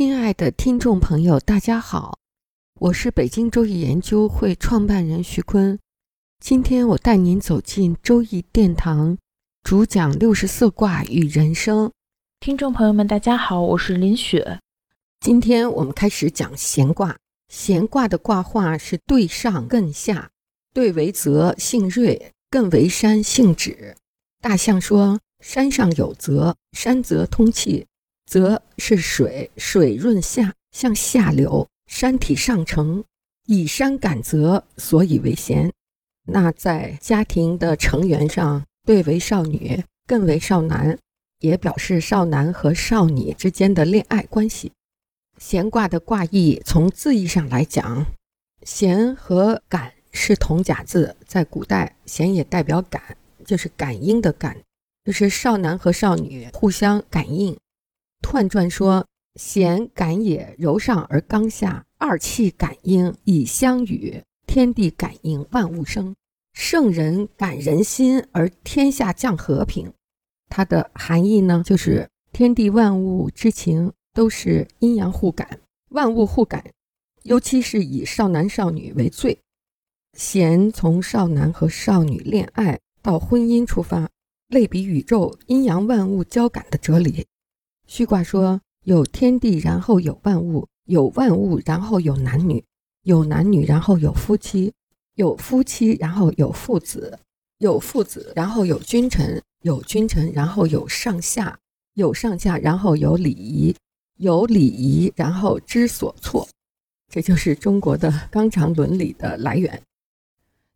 亲爱的听众朋友，大家好，我是北京周易研究会创办人徐坤。今天我带您走进周易殿堂，主讲六十四卦与人生。听众朋友们，大家好，我是林雪。今天我们开始讲闲卦。闲卦的卦画是对上艮下，对为泽，性锐；艮为山，性止。大象说：山上有泽，山泽通气。泽是水，水润下，向下流，山体上承，以山感泽，所以为贤。那在家庭的成员上，对为少女，更为少男，也表示少男和少女之间的恋爱关系。闲卦的卦意，从字义上来讲，弦和感是同甲字，在古代，弦也代表感，就是感应的感，就是少男和少女互相感应。彖传说：“弦感也，柔上而刚下，二气感应以相与，天地感应万物生。圣人感人心而天下降和平。”它的含义呢，就是天地万物之情都是阴阳互感，万物互感，尤其是以少男少女为最。弦从少男和少女恋爱到婚姻出发，类比宇宙阴阳万物交感的哲理。序卦说：“有天地，然后有万物；有万物，然后有男女；有男女，然后有夫妻；有夫妻，然后有父子；有父子，然后有君臣；有君臣，然后有上下；有上下，然后有礼仪；有礼仪，然后知所措。”这就是中国的纲常伦理的来源。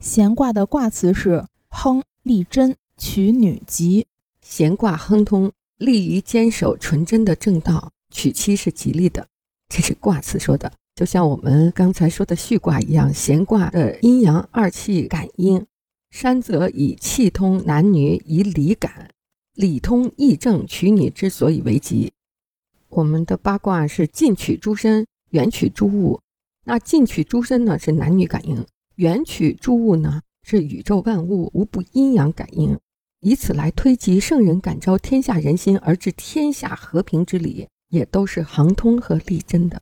闲卦的卦辞是“亨利贞，娶女吉”。闲卦亨通。利于坚守纯真的正道，娶妻是吉利的，这是卦辞说的。就像我们刚才说的序卦一样，闲卦的阴阳二气感应，山泽以气通男女，以理感，理通义正，娶女之所以为吉。我们的八卦是近取诸身，远取诸物。那近取诸身呢，是男女感应；远取诸物呢，是宇宙万物无不阴阳感应。以此来推及圣人感召天下人心而致天下和平之理，也都是亨通和利贞的。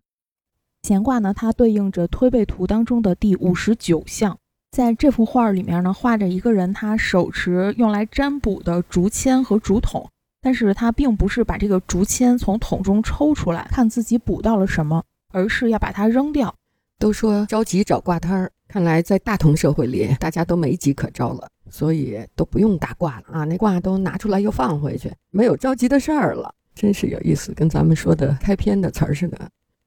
乾卦呢，它对应着推背图当中的第五十九象。在这幅画里面呢，画着一个人，他手持用来占卜的竹签和竹筒，但是他并不是把这个竹签从桶中抽出来看自己卜到了什么，而是要把它扔掉。都说着急找卦摊儿，看来在大同社会里，大家都没急可招了。所以都不用打卦了啊，那卦都拿出来又放回去，没有着急的事儿了，真是有意思，跟咱们说的开篇的词儿似的。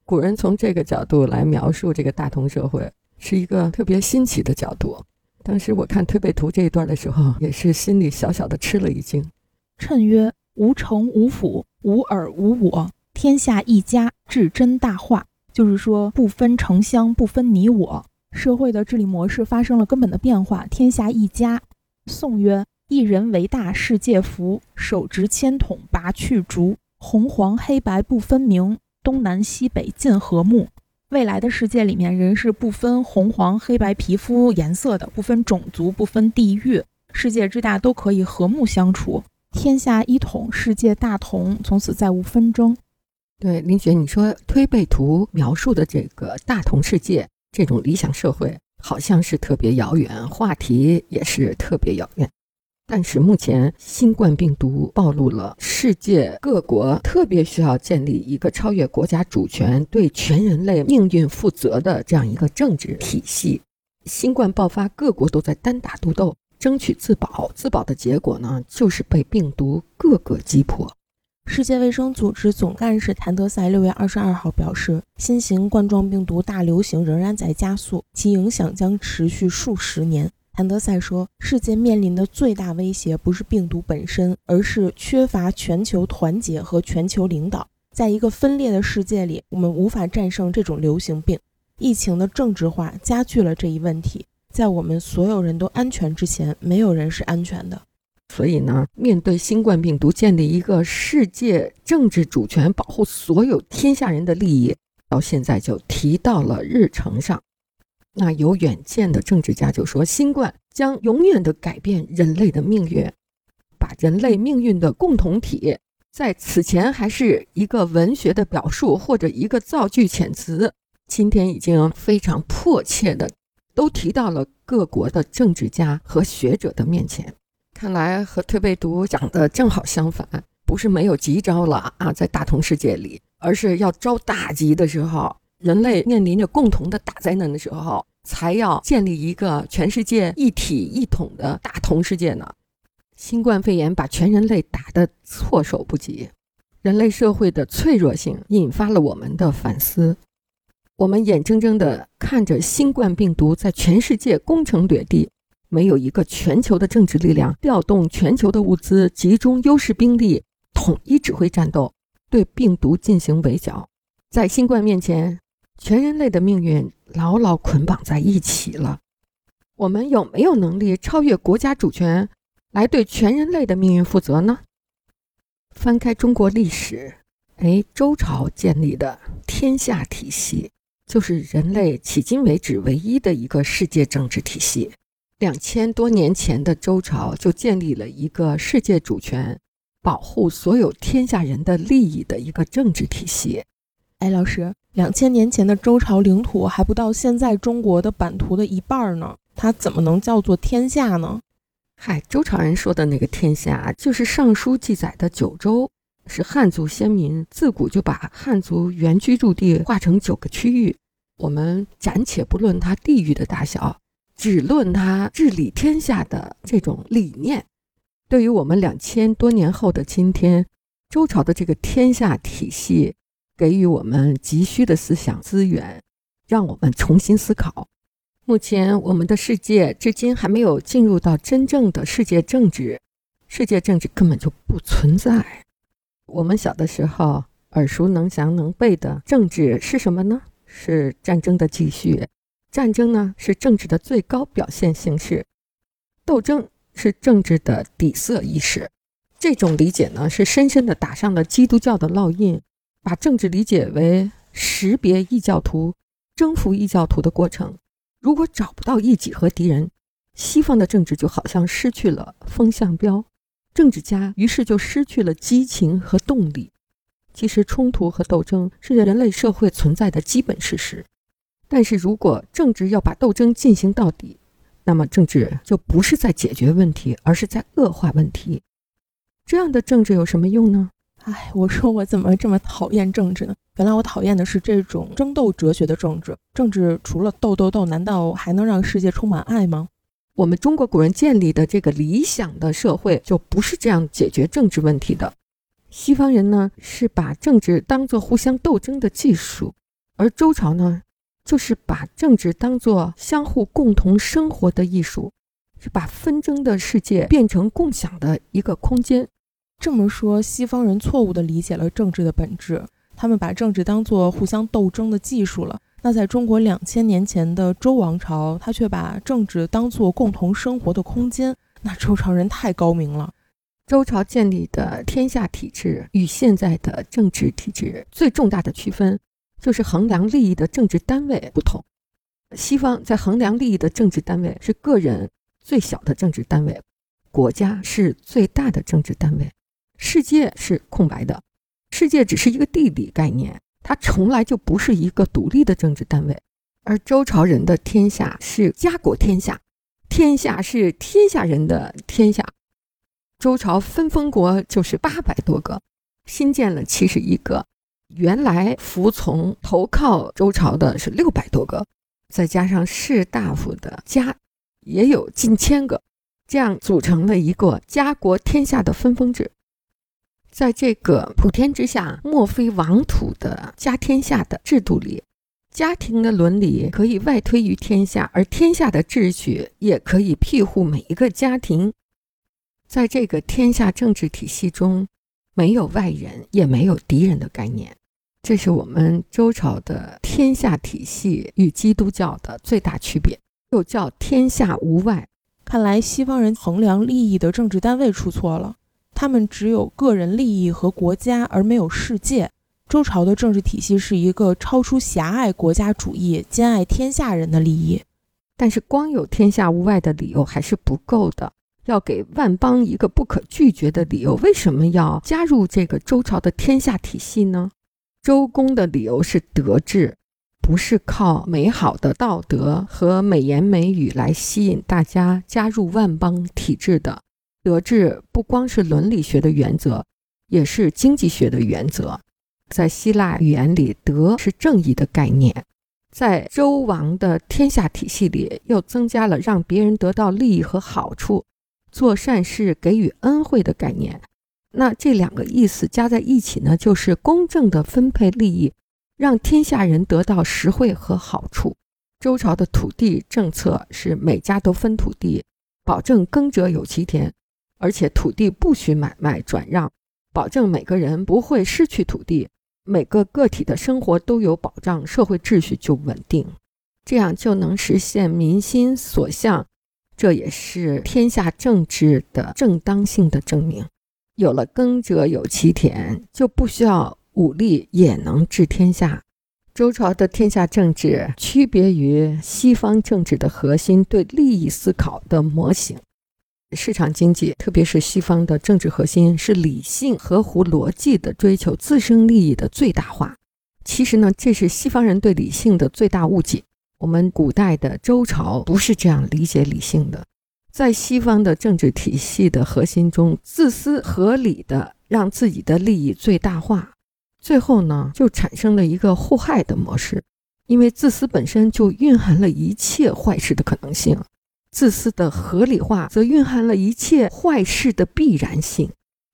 古人从这个角度来描述这个大同社会，是一个特别新奇的角度。当时我看推背图这一段的时候，也是心里小小的吃了一惊。谶曰：无城无府，无尔无我，天下一家，至真大化。就是说，不分城乡，不分你我。社会的治理模式发生了根本的变化，天下一家。宋曰：“一人为大，世界福。手执铅筒，拔去竹，红黄黑白不分明，东南西北尽和睦。”未来的世界里面，人是不分红黄黑白皮肤颜色的，不分种族，不分地域，世界之大都可以和睦相处。天下一统，世界大同，从此再无纷争。对林雪，你说推背图描述的这个大同世界。这种理想社会好像是特别遥远，话题也是特别遥远。但是目前新冠病毒暴露了世界各国特别需要建立一个超越国家主权、对全人类命运负责的这样一个政治体系。新冠爆发，各国都在单打独斗，争取自保。自保的结果呢，就是被病毒各个击破。世界卫生组织总干事谭德赛六月二十二号表示，新型冠状病毒大流行仍然在加速，其影响将持续数十年。谭德赛说，世界面临的最大威胁不是病毒本身，而是缺乏全球团结和全球领导。在一个分裂的世界里，我们无法战胜这种流行病。疫情的政治化加剧了这一问题。在我们所有人都安全之前，没有人是安全的。所以呢，面对新冠病毒，建立一个世界政治主权，保护所有天下人的利益，到现在就提到了日程上。那有远见的政治家就说，新冠将永远的改变人类的命运，把人类命运的共同体。在此前还是一个文学的表述或者一个造句遣词，今天已经非常迫切的都提到了各国的政治家和学者的面前。看来和推背图讲的正好相反，不是没有急招了啊，在大同世界里，而是要招大吉的时候，人类面临着共同的大灾难的时候，才要建立一个全世界一体一统的大同世界呢。新冠肺炎把全人类打得措手不及，人类社会的脆弱性引发了我们的反思。我们眼睁睁地看着新冠病毒在全世界攻城掠地，没有一个全球的政治力量调动全球的物资，集中优势兵力，统一指挥战斗，对病毒进行围剿。在新冠面前，全人类的命运牢牢捆绑在一起了。我们有没有能力超越国家主权？来对全人类的命运负责呢？翻开中国历史，哎，周朝建立的天下体系，就是人类迄今为止唯一的一个世界政治体系。两千多年前的周朝就建立了一个世界主权、保护所有天下人的利益的一个政治体系。哎，老师，两千年前的周朝领土还不到现在中国的版图的一半呢，它怎么能叫做天下呢？嗨，周朝人说的那个天下，就是《尚书》记载的九州，是汉族先民自古就把汉族原居住地划成九个区域。我们暂且不论它地域的大小，只论他治理天下的这种理念。对于我们两千多年后的今天，周朝的这个天下体系，给予我们急需的思想资源，让我们重新思考。目前，我们的世界至今还没有进入到真正的世界政治，世界政治根本就不存在。我们小的时候耳熟能详、能背的政治是什么呢？是战争的继续。战争呢，是政治的最高表现形式。斗争是政治的底色意识。这种理解呢，是深深地打上了基督教的烙印，把政治理解为识别异教徒、征服异教徒的过程。如果找不到异己和敌人，西方的政治就好像失去了风向标，政治家于是就失去了激情和动力。其实，冲突和斗争是人类社会存在的基本事实。但是如果政治要把斗争进行到底，那么政治就不是在解决问题，而是在恶化问题。这样的政治有什么用呢？哎，我说我怎么这么讨厌政治呢？原来我讨厌的是这种争斗哲学的政治。政治除了斗斗斗，难道还能让世界充满爱吗？我们中国古人建立的这个理想的社会，就不是这样解决政治问题的。西方人呢，是把政治当作互相斗争的技术，而周朝呢，就是把政治当作相互共同生活的艺术，是把纷争的世界变成共享的一个空间。这么说，西方人错误地理解了政治的本质，他们把政治当作互相斗争的技术了。那在中国两千年前的周王朝，他却把政治当作共同生活的空间。那周朝人太高明了。周朝建立的天下体制与现在的政治体制最重大的区分，就是衡量利益的政治单位不同。西方在衡量利益的政治单位是个人最小的政治单位，国家是最大的政治单位。世界是空白的，世界只是一个地理概念，它从来就不是一个独立的政治单位。而周朝人的天下是家国天下，天下是天下人的天下。周朝分封国就是八百多个，新建了七十一个，原来服从投靠周朝的是六百多个，再加上士大夫的家，也有近千个，这样组成了一个家国天下的分封制。在这个普天之下莫非王土的家天下的制度里，家庭的伦理可以外推于天下，而天下的秩序也可以庇护每一个家庭。在这个天下政治体系中，没有外人，也没有敌人的概念。这是我们周朝的天下体系与基督教的最大区别，又叫天下无外。看来西方人衡量利益的政治单位出错了，他们只有个人利益和国家，而没有世界。周朝的政治体系是一个超出狭隘国家主义、兼爱天下人的利益。但是光有天下无外的理由还是不够的，要给万邦一个不可拒绝的理由。为什么要加入这个周朝的天下体系呢？周公的理由是德治。不是靠美好的道德和美言美语来吸引大家加入万邦体制的。德治不光是伦理学的原则，也是经济学的原则。在希腊语言里，德是正义的概念；在周王的天下体系里，又增加了让别人得到利益和好处、做善事、给予恩惠的概念。那这两个意思加在一起呢，就是公正的分配利益。让天下人得到实惠和好处。周朝的土地政策是每家都分土地，保证耕者有其田，而且土地不许买卖转让，保证每个人不会失去土地，每个个体的生活都有保障，社会秩序就稳定，这样就能实现民心所向。这也是天下政治的正当性的证明。有了耕者有其田，就不需要。武力也能治天下。周朝的天下政治区别于西方政治的核心对利益思考的模型。市场经济，特别是西方的政治核心是理性、合乎逻辑的追求自身利益的最大化。其实呢，这是西方人对理性的最大误解。我们古代的周朝不是这样理解理性的。在西方的政治体系的核心中，自私合理的让自己的利益最大化。最后呢，就产生了一个互害的模式，因为自私本身就蕴含了一切坏事的可能性，自私的合理化则蕴含了一切坏事的必然性。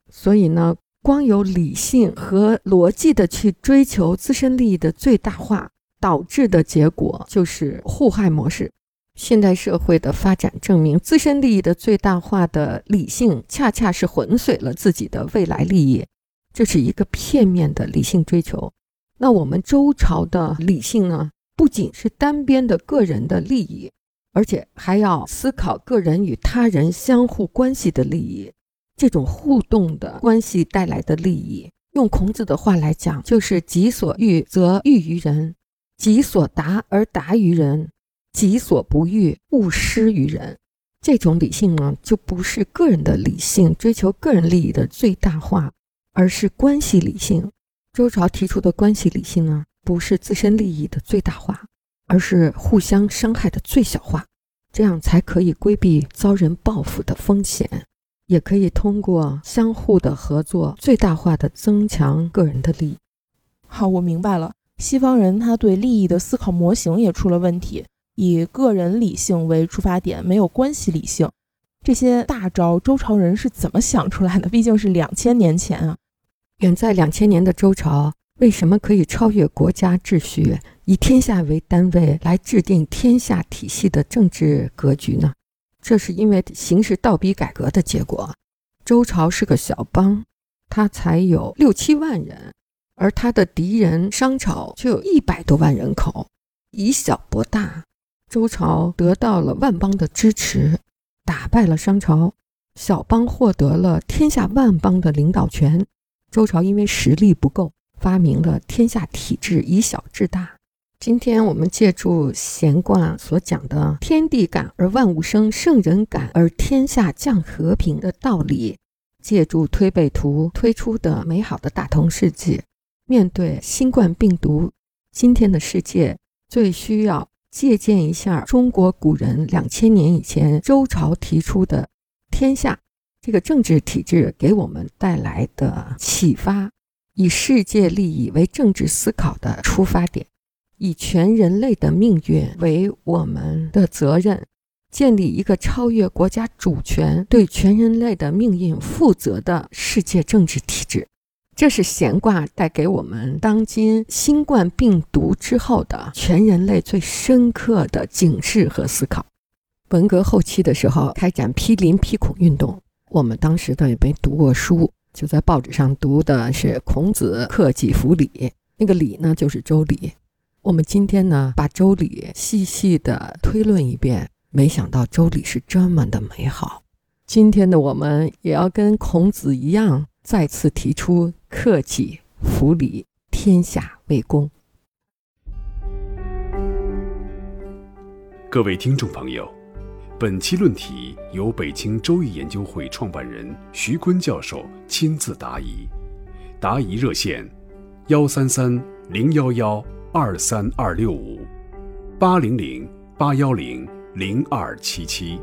所以呢，光有理性和逻辑的去追求自身利益的最大化，导致的结果就是互害模式。现代社会的发展证明，自身利益的最大化的理性，恰恰是浑水了自己的未来利益。这是一个片面的理性追求。那我们周朝的理性呢？不仅是单边的个人的利益，而且还要思考个人与他人相互关系的利益。这种互动的关系带来的利益，用孔子的话来讲，就是“己所欲则欲于人，己所达而达于人，己所不欲勿施于人”。这种理性呢，就不是个人的理性，追求个人利益的最大化。而是关系理性。周朝提出的关系理性呢，不是自身利益的最大化，而是互相伤害的最小化，这样才可以规避遭人报复的风险，也可以通过相互的合作，最大化的增强个人的利益。好，我明白了。西方人他对利益的思考模型也出了问题，以个人理性为出发点，没有关系理性。这些大招，周朝人是怎么想出来的？毕竟是两千年前啊，远在两千年的周朝，为什么可以超越国家秩序，以天下为单位来制定天下体系的政治格局呢？这是因为形势倒逼改革的结果。周朝是个小邦，他才有六七万人，而他的敌人商朝却有一百多万人口，以小博大，周朝得到了万邦的支持。打败了商朝，小邦获得了天下万邦的领导权。周朝因为实力不够，发明了天下体制，以小制大。今天我们借助闲卦所讲的“天地感而万物生，圣人感而天下降和平”的道理，借助推背图推出的美好的大同世界，面对新冠病毒，今天的世界最需要。借鉴一下中国古人两千年以前周朝提出的天下这个政治体制给我们带来的启发，以世界利益为政治思考的出发点，以全人类的命运为我们的责任，建立一个超越国家主权、对全人类的命运负责的世界政治体制。这是闲卦带给我们当今新冠病毒之后的全人类最深刻的警示和思考。文革后期的时候，开展批林批孔运动，我们当时的也没读过书，就在报纸上读的是孔子克己复礼，那个礼呢就是周礼。我们今天呢把周礼细细的推论一遍，没想到周礼是这么的美好。今天的我们也要跟孔子一样。再次提出克己复礼，天下为公。各位听众朋友，本期论题由北京周易研究会创办人徐坤教授亲自答疑，答疑热线：幺三三零幺幺二三二六五八零零八幺零零二七七。